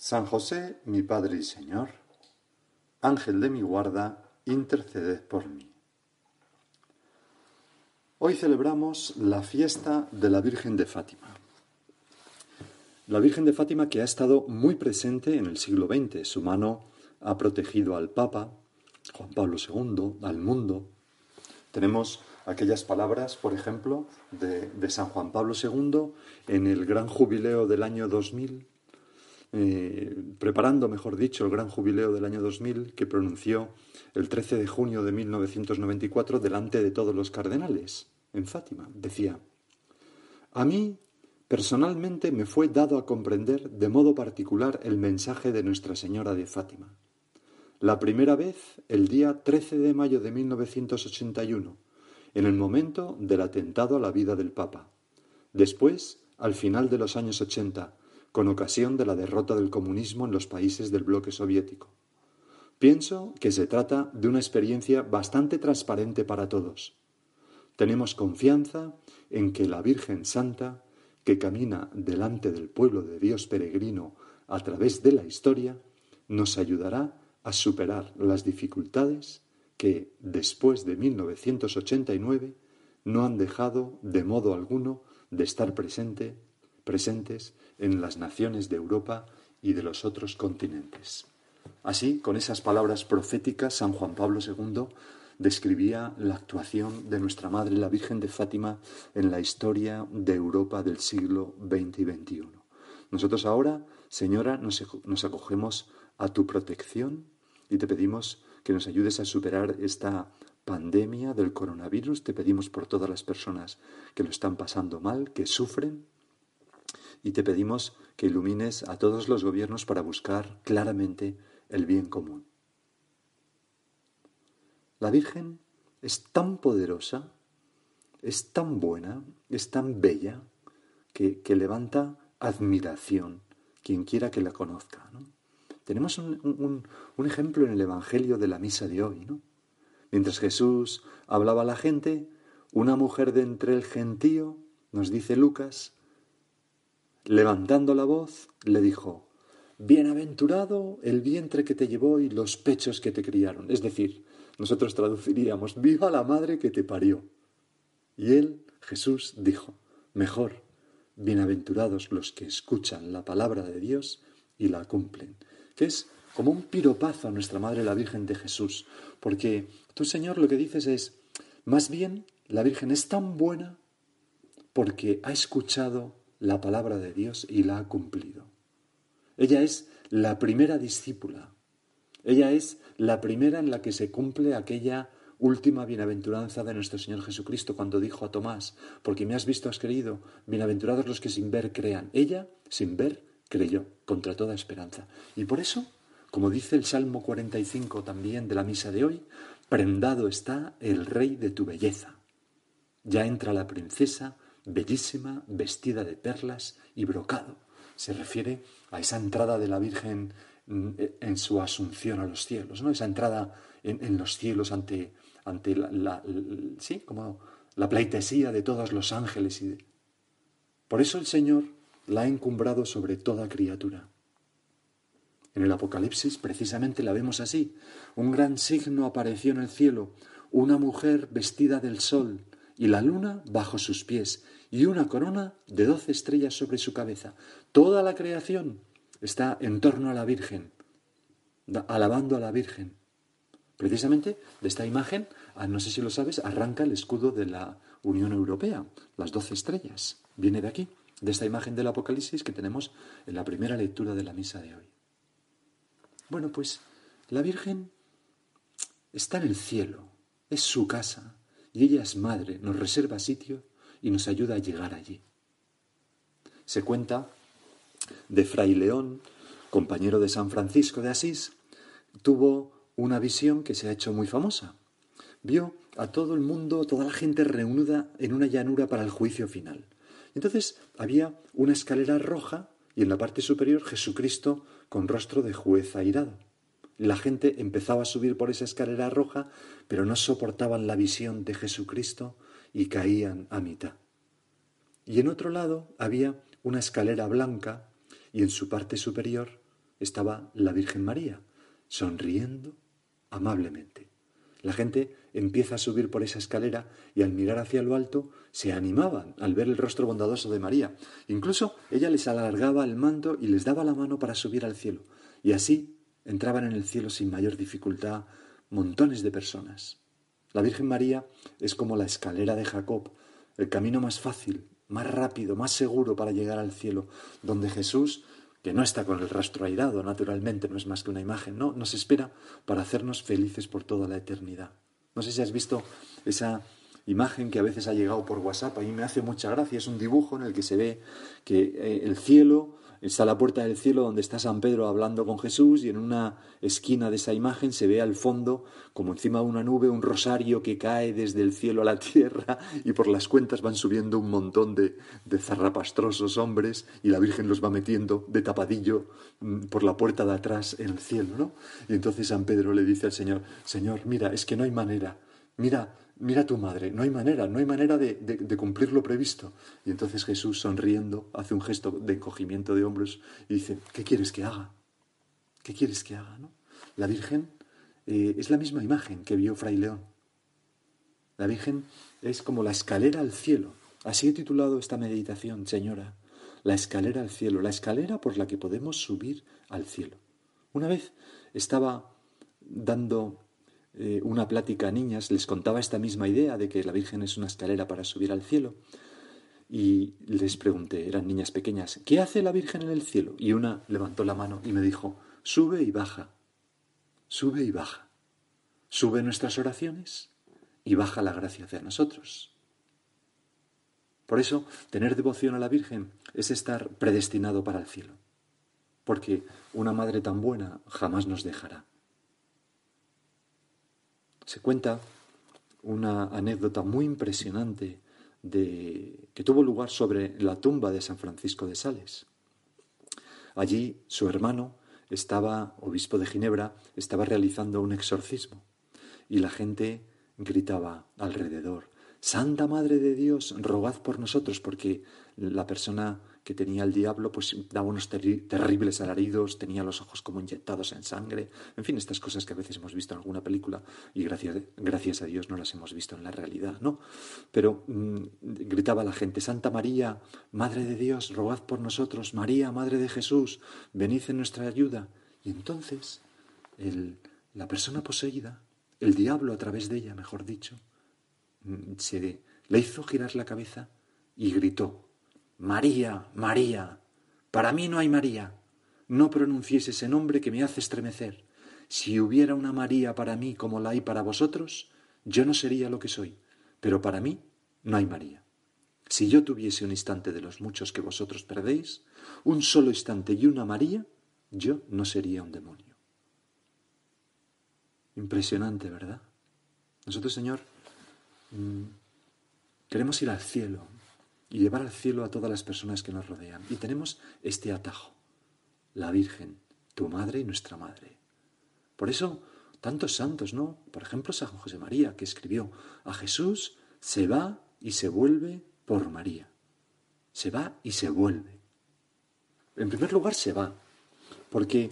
San José, mi Padre y Señor, Ángel de mi guarda, interceded por mí. Hoy celebramos la fiesta de la Virgen de Fátima. La Virgen de Fátima que ha estado muy presente en el siglo XX. Su mano ha protegido al Papa, Juan Pablo II, al mundo. Tenemos aquellas palabras, por ejemplo, de, de San Juan Pablo II en el gran jubileo del año 2000 eh, preparando, mejor dicho, el gran jubileo del año 2000 que pronunció el 13 de junio de 1994 delante de todos los cardenales en Fátima. Decía, a mí personalmente me fue dado a comprender de modo particular el mensaje de Nuestra Señora de Fátima. La primera vez, el día 13 de mayo de 1981, en el momento del atentado a la vida del Papa. Después, al final de los años 80, con ocasión de la derrota del comunismo en los países del bloque soviético. Pienso que se trata de una experiencia bastante transparente para todos. Tenemos confianza en que la Virgen Santa, que camina delante del pueblo de Dios peregrino a través de la historia, nos ayudará a superar las dificultades que, después de 1989, no han dejado de modo alguno de estar presente, presentes en las naciones de Europa y de los otros continentes. Así, con esas palabras proféticas, San Juan Pablo II describía la actuación de nuestra Madre la Virgen de Fátima en la historia de Europa del siglo XX y XXI. Nosotros ahora, Señora, nos, acogemos a tu protección y te pedimos que nos ayudes a superar esta pandemia del coronavirus. Te pedimos por todas las personas que lo están pasando mal, que sufren, y te pedimos que ilumines a todos los gobiernos para buscar claramente el bien común. La Virgen es tan poderosa, es tan buena, es tan bella, que, levanta admiración quien quiera que la conozca. Tenemos un, un, ejemplo en el Evangelio de la misa de hoy. ¿no? Mientras Jesús hablaba a la gente, una mujer de entre el gentío, nos dice Lucas, levantando la voz, le dijo, Bienaventurado el vientre que te llevó y los pechos que te criaron. Es decir, nosotros traduciríamos, viva la madre que te parió. Y él, Jesús, dijo, mejor, bienaventurados los que escuchan la palabra de Dios y la cumplen. Que es como un piropazo a nuestra Madre la Virgen de Jesús, porque tú, Señor, lo que dices es, más bien, la Virgen es tan buena porque ha escuchado la palabra de Dios y la ha cumplido. Ella es la primera discípula. Ella es la primera en la que se cumple aquella última bienaventuranza de nuestro Señor Jesucristo cuando dijo a Tomás, porque me has visto, has creído, bienaventurados los que sin ver crean. Ella, sin ver, creyó, contra toda esperanza. Y por eso, como dice el Salmo 45 también de la misa de hoy, prendado está el rey de tu belleza. Ya entra la princesa bellísima, vestida de perlas y brocado. Se refiere a esa entrada de la Virgen mm, en su asunción a los cielos, ¿no? Esa entrada en, los cielos ante, ante la, sí, como la pleitesía de todos los ángeles. Y Por eso el Señor la ha encumbrado sobre toda criatura. En el Apocalipsis precisamente la vemos así. Un gran signo apareció en el cielo, una mujer vestida del sol, y la luna bajo sus pies, y una corona de doce estrellas sobre su cabeza. Toda la creación está en torno a la Virgen, alabando a la Virgen. Precisamente de esta imagen, ah, no sé si lo sabes, arranca el escudo de la Unión Europea, las doce estrellas. Viene de aquí, de esta imagen del Apocalipsis que tenemos en la primera lectura de la misa de hoy. Bueno, pues la Virgen está en el cielo, es su casa, y ella es madre, nos reserva sitio y nos ayuda a llegar allí. Se cuenta de Fray León, compañero de San Francisco de Asís, tuvo una visión que se ha hecho muy famosa. Vio a todo el mundo, toda la gente reunida en una llanura para el juicio final. Entonces había una escalera roja y en la parte superior Jesucristo con rostro de juez airado. La gente empezaba a subir por esa escalera roja, pero no soportaban la visión de Jesucristo y caían a mitad. Y en otro lado había una escalera blanca y en su parte superior estaba la Virgen María, sonriendo amablemente. La gente empieza a subir por esa escalera y al mirar hacia lo alto se animaban al ver el rostro bondadoso de María. Incluso ella les alargaba el manto y les daba la mano para subir al cielo. Y así entraban en el cielo sin mayor dificultad montones de personas. La Virgen María es como la escalera de Jacob, el camino más fácil, más rápido, más seguro para llegar al cielo, donde Jesús, que no está con el rastro airado, naturalmente, no es más que una imagen, no, nos espera para hacernos felices por toda la eternidad. No sé si has visto esa imagen que a veces ha llegado por WhatsApp, a mí me hace mucha gracia, es un dibujo en el que se ve que eh, el cielo Está la puerta del cielo donde está San Pedro hablando con Jesús y en una esquina de esa imagen se ve al fondo, como encima de una nube, un rosario que cae desde el cielo a la tierra y por las cuentas van subiendo un montón de, de zarrapastrosos hombres y la Virgen los va metiendo de tapadillo mm, por la puerta de atrás en el cielo, ¿no? Y entonces San Pedro le dice al Señor, Señor, mira, es que no hay manera, mira, mira tu madre, no hay manera, no hay manera de, cumplir lo previsto. Y entonces Jesús, sonriendo, hace un gesto de encogimiento de hombros y dice, ¿qué quieres que haga? ¿Qué quieres que haga? ¿no? La Virgen eh, es la misma imagen que vio Fray León. La Virgen es como la escalera al cielo. Así he titulado esta meditación, señora. La escalera al cielo, la escalera por la que podemos subir al cielo. Una vez estaba dando eh, una plática a niñas, les contaba esta misma idea de que la Virgen es una escalera para subir al cielo. Y les pregunté, eran niñas pequeñas, ¿qué hace la Virgen en el cielo? Y una levantó la mano y me dijo, sube y baja, sube y baja. Sube nuestras oraciones y baja la gracia hacia nosotros. Por eso, tener devoción a la Virgen es estar predestinado para el cielo, porque una madre tan buena jamás nos dejará. Se cuenta una anécdota muy impresionante de, que tuvo lugar sobre la tumba de San Francisco de Sales. Allí su hermano estaba, obispo de Ginebra, estaba realizando un exorcismo y la gente gritaba alrededor, Santa Madre de Dios, rogad por nosotros, porque la persona que tenía el diablo, pues daba unos terribles alaridos, tenía los ojos como inyectados en sangre, en fin, estas cosas que a veces hemos visto en alguna película y gracias, gracias a Dios no las hemos visto en la realidad, ¿no? Pero mm, gritaba la gente, Santa María, Madre de Dios, rogad por nosotros, María, Madre de Jesús, venid en nuestra ayuda. Y entonces el, la persona poseída, el diablo a través de ella, mejor dicho, mm, se le hizo girar la cabeza y gritó, María, María, para mí no hay María. No pronuncies ese nombre que me hace estremecer. Si hubiera una María para mí como la hay para vosotros, yo no sería lo que soy, pero para mí no hay María. Si yo tuviese un instante de los muchos que vosotros perdéis, un solo instante y una María, yo no sería un demonio. Impresionante, ¿verdad? Nosotros, Señor, mm, queremos ir al cielo, y llevar al cielo a todas las personas que nos rodean. Y tenemos este atajo, la Virgen, tu madre y nuestra madre. Por eso, tantos santos, ¿no? Por ejemplo, San José María, que escribió, a Jesús se va y se vuelve por María. Se va y se vuelve. En primer lugar, se va, porque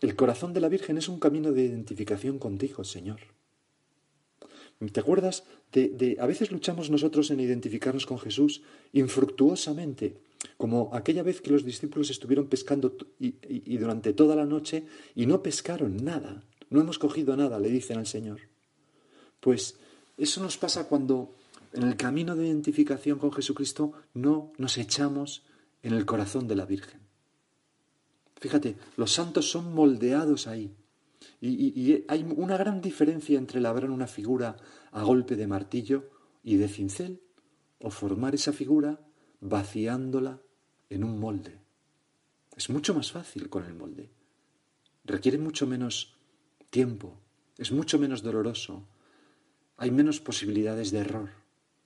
el corazón de la Virgen es un camino de identificación contigo, Señor. ¿Te acuerdas de, a veces luchamos nosotros en identificarnos con Jesús infructuosamente como aquella vez que los discípulos estuvieron pescando y, durante toda la noche y no pescaron nada, no hemos cogido nada, le dicen al Señor. Pues eso nos pasa cuando en el camino de identificación con Jesucristo no nos echamos en el corazón de la Virgen. Fíjate, los santos son moldeados ahí. Y, hay una gran diferencia entre labrar una figura a golpe de martillo y de cincel o formar esa figura vaciándola en un molde. Es mucho más fácil con el molde. Requiere mucho menos tiempo, es mucho menos doloroso, hay menos posibilidades de error.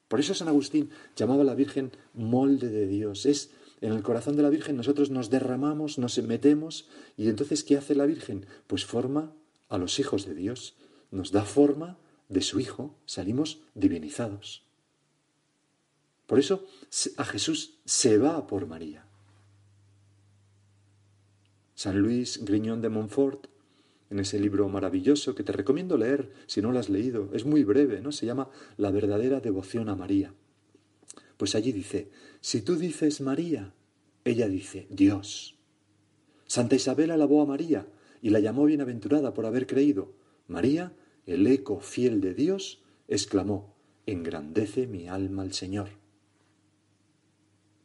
Por eso San Agustín llamaba a la Virgen molde de Dios. Es en el corazón de la Virgen nosotros nos derramamos, nos metemos y entonces ¿qué hace la Virgen? Pues forma a los hijos de Dios, nos da forma de su Hijo, salimos divinizados. Por eso a Jesús se va por María. San Luis Griñón de Montfort, en ese libro maravilloso que te recomiendo leer si no lo has leído, es muy breve, ¿no? Se llama La verdadera devoción a María. Pues allí dice, si tú dices María, ella dice Dios. Santa Isabel alabó a María y la llamó bienaventurada por haber creído. María, el eco fiel de Dios, exclamó, engrandece mi alma al Señor.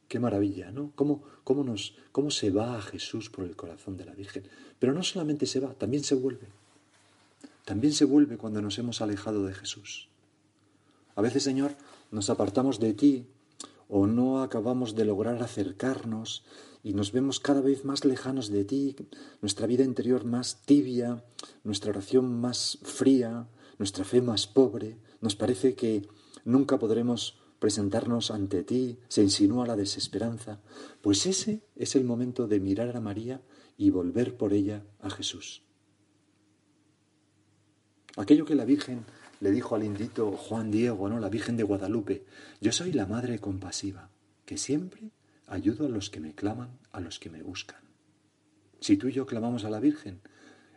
Qué maravilla, ¿no? ¿Cómo, cómo, nos, ¿Cómo se va a Jesús por el corazón de la Virgen? Pero no solamente se va, también se vuelve. También se vuelve cuando nos hemos alejado de Jesús. A veces, Señor, nos apartamos de ti o no acabamos de lograr acercarnos y nos vemos cada vez más lejanos de ti, nuestra vida interior más tibia, nuestra oración más fría, nuestra fe más pobre, nos parece que nunca podremos presentarnos ante ti, se insinúa la desesperanza, pues ese es el momento de mirar a María y volver por ella a Jesús. Aquello que la Virgen le dijo al indito Juan Diego, ¿no? La Virgen de Guadalupe, yo soy la madre compasiva, que siempre ayudo a los que me claman, a los que me buscan. Si tú y yo clamamos a la Virgen,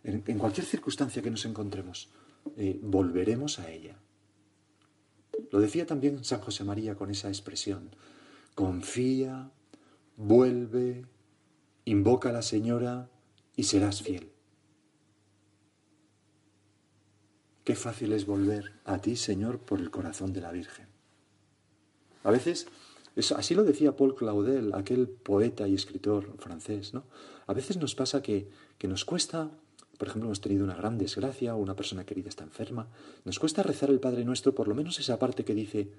en, cualquier circunstancia que nos encontremos, eh, volveremos a ella. Lo decía también San José María con esa expresión. Confía, vuelve, invoca a la Señora y serás fiel. Qué fácil es volver a ti, Señor, por el corazón de la Virgen. A veces, así lo decía Paul Claudel, aquel poeta y escritor francés, ¿no? A veces nos pasa que, que nos cuesta por ejemplo, hemos tenido una gran desgracia una persona querida está enferma, nos cuesta rezar el Padre Nuestro, por lo menos esa parte que dice,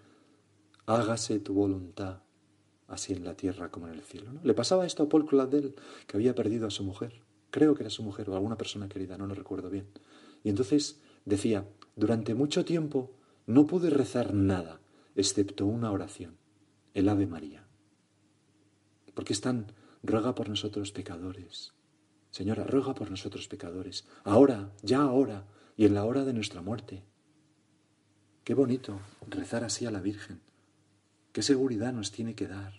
hágase tu voluntad, así en la tierra como en el cielo. ¿no? Le pasaba esto a Paul Claudel, que había perdido a su mujer, creo que era su mujer o alguna persona querida, no lo recuerdo bien. Y entonces decía, durante mucho tiempo no pude rezar nada, excepto una oración, el Ave María. Porque están, ruega por nosotros pecadores, Señora, ruega por nosotros pecadores, ahora, ya ahora, y en la hora de nuestra muerte. Qué bonito rezar así a la Virgen. Qué seguridad nos tiene que dar.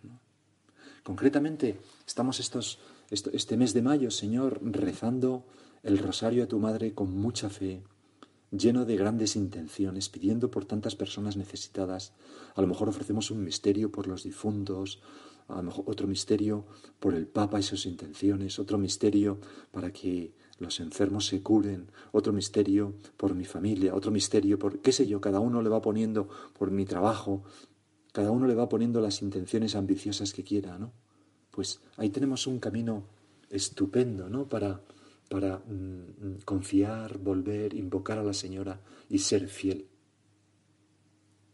Concretamente, estamos estos, este mes de mayo, Señor, rezando el rosario a tu Madre con mucha fe, lleno de grandes intenciones, pidiendo por tantas personas necesitadas. A lo mejor ofrecemos un misterio por los difuntos, a lo mejor otro misterio por el Papa y sus intenciones, otro misterio para que los enfermos se curen, otro misterio por mi familia, otro misterio por, qué sé yo, cada uno le va poniendo por mi trabajo, cada uno le va poniendo las intenciones ambiciosas que quiera, ¿no? Pues ahí tenemos un camino estupendo, ¿no? Para, para mm, confiar, volver, invocar a la Señora y ser fiel.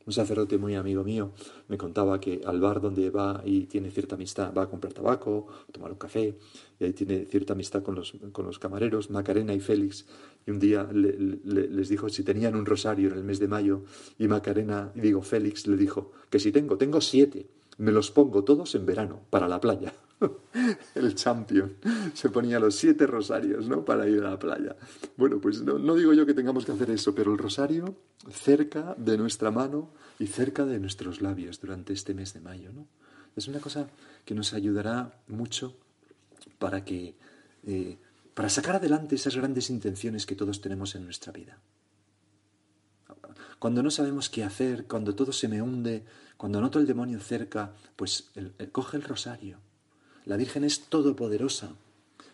Un sacerdote muy amigo mío me contaba que al bar donde va y tiene cierta amistad, va a comprar tabaco, tomar un café, y ahí tiene cierta amistad con los, con los camareros, Macarena y Félix, y un día les dijo si tenían un rosario en el mes de mayo, y Macarena, y digo Félix, le dijo que si tengo, tengo siete, me los pongo todos en verano, para la playa. el champion. Se ponía los siete rosarios, ¿no? Para ir a la playa. Bueno, pues no, no, digo yo que tengamos que hacer eso, pero el rosario cerca de nuestra mano y cerca de nuestros labios durante este mes de mayo, ¿no? Es una cosa que nos ayudará mucho para que, eh, para sacar adelante esas grandes intenciones que todos tenemos en nuestra vida. cuando no sabemos qué hacer, cuando todo se me hunde, cuando noto el demonio cerca, pues coge el rosario. La Virgen es todopoderosa,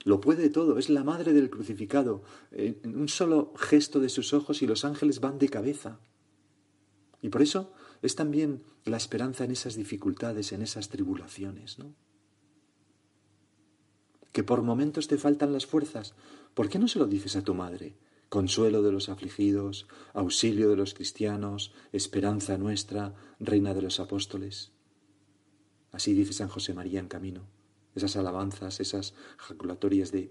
lo puede todo, es la madre del crucificado. En un solo gesto de sus ojos y los ángeles van de cabeza. Y por eso es también la esperanza en esas dificultades, en esas tribulaciones, ¿no? Que por momentos te faltan las fuerzas. ¿Por qué no se lo dices a tu madre? Consuelo de los afligidos, auxilio de los cristianos, esperanza nuestra, reina de los apóstoles. Así dice San José María en camino esas alabanzas, esas jaculatorias de,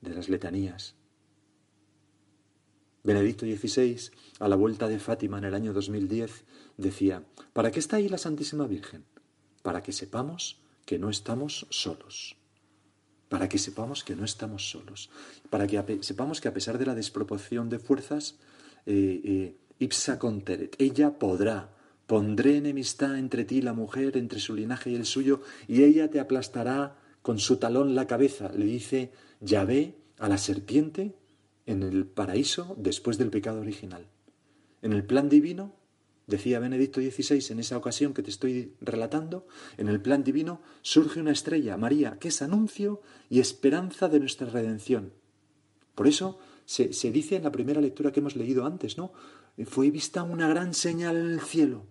de las letanías. Benedicto XVI, a la vuelta de Fátima en el año 2010, decía, ¿para qué está ahí la Santísima Virgen? Para que sepamos que no estamos solos. Para que sepamos que no estamos solos. Para que sepamos que a pesar de la desproporción de fuerzas, eh, eh, ipsa conteret, ella podrá, Pondré enemistad entre ti la mujer, entre su linaje y el suyo, y ella te aplastará con su talón la cabeza. Le dice Yahvé a la serpiente en el paraíso después del pecado original. En el plan divino, decía Benedicto XVI en esa ocasión que te estoy relatando, en el plan divino surge una estrella, María, que es anuncio y esperanza de nuestra redención. Por eso se, se dice en la primera lectura que hemos leído antes, ¿no? Fue vista una gran señal en el cielo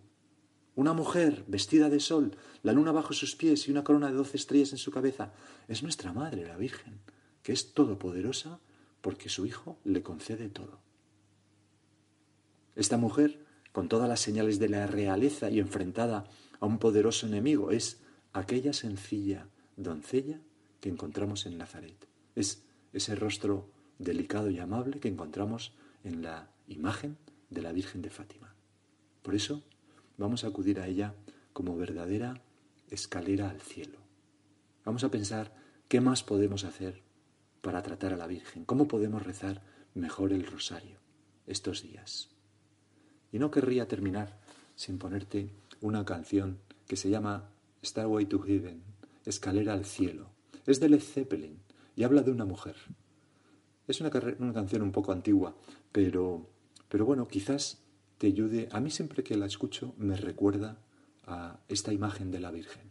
una mujer vestida de sol, la luna bajo sus pies y una corona de doce estrellas en su cabeza, es nuestra Madre, la Virgen, que es todopoderosa porque su Hijo le concede todo. Esta mujer, con todas las señales de la realeza y enfrentada a un poderoso enemigo, es aquella sencilla doncella que encontramos en Nazaret. Es ese rostro delicado y amable que encontramos en la imagen de la Virgen de Fátima. Por eso, vamos a acudir a ella como verdadera escalera al cielo. Vamos a pensar qué más podemos hacer para tratar a la Virgen, cómo podemos rezar mejor el rosario estos días. Y no querría terminar sin ponerte una canción que se llama Starway to Heaven, Escalera al cielo. Es de Led Zeppelin y habla de una mujer. Es una, una canción un poco antigua, pero, pero bueno, quizás te ayude. A mí siempre que la escucho me recuerda a esta imagen de la Virgen.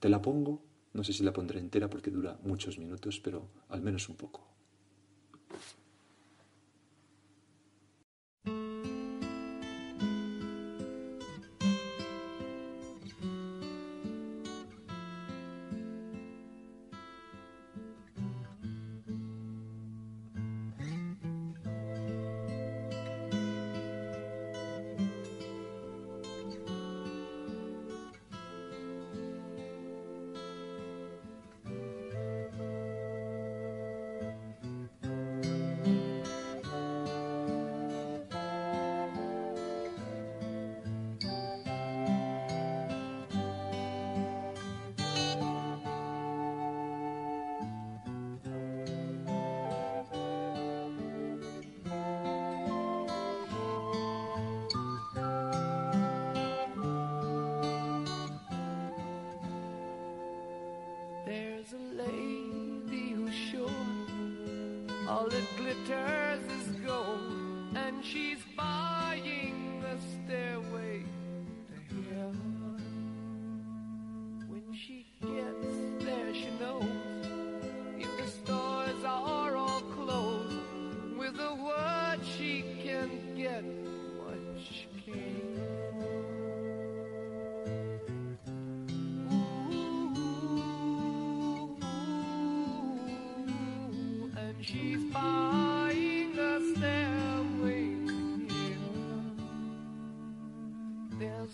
Te la pongo, no sé si la pondré entera porque dura muchos minutos, pero al menos un poco. all that glitter.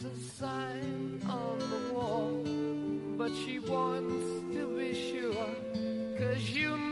There's a sign on the wall, but she wants to be sure, cause you know.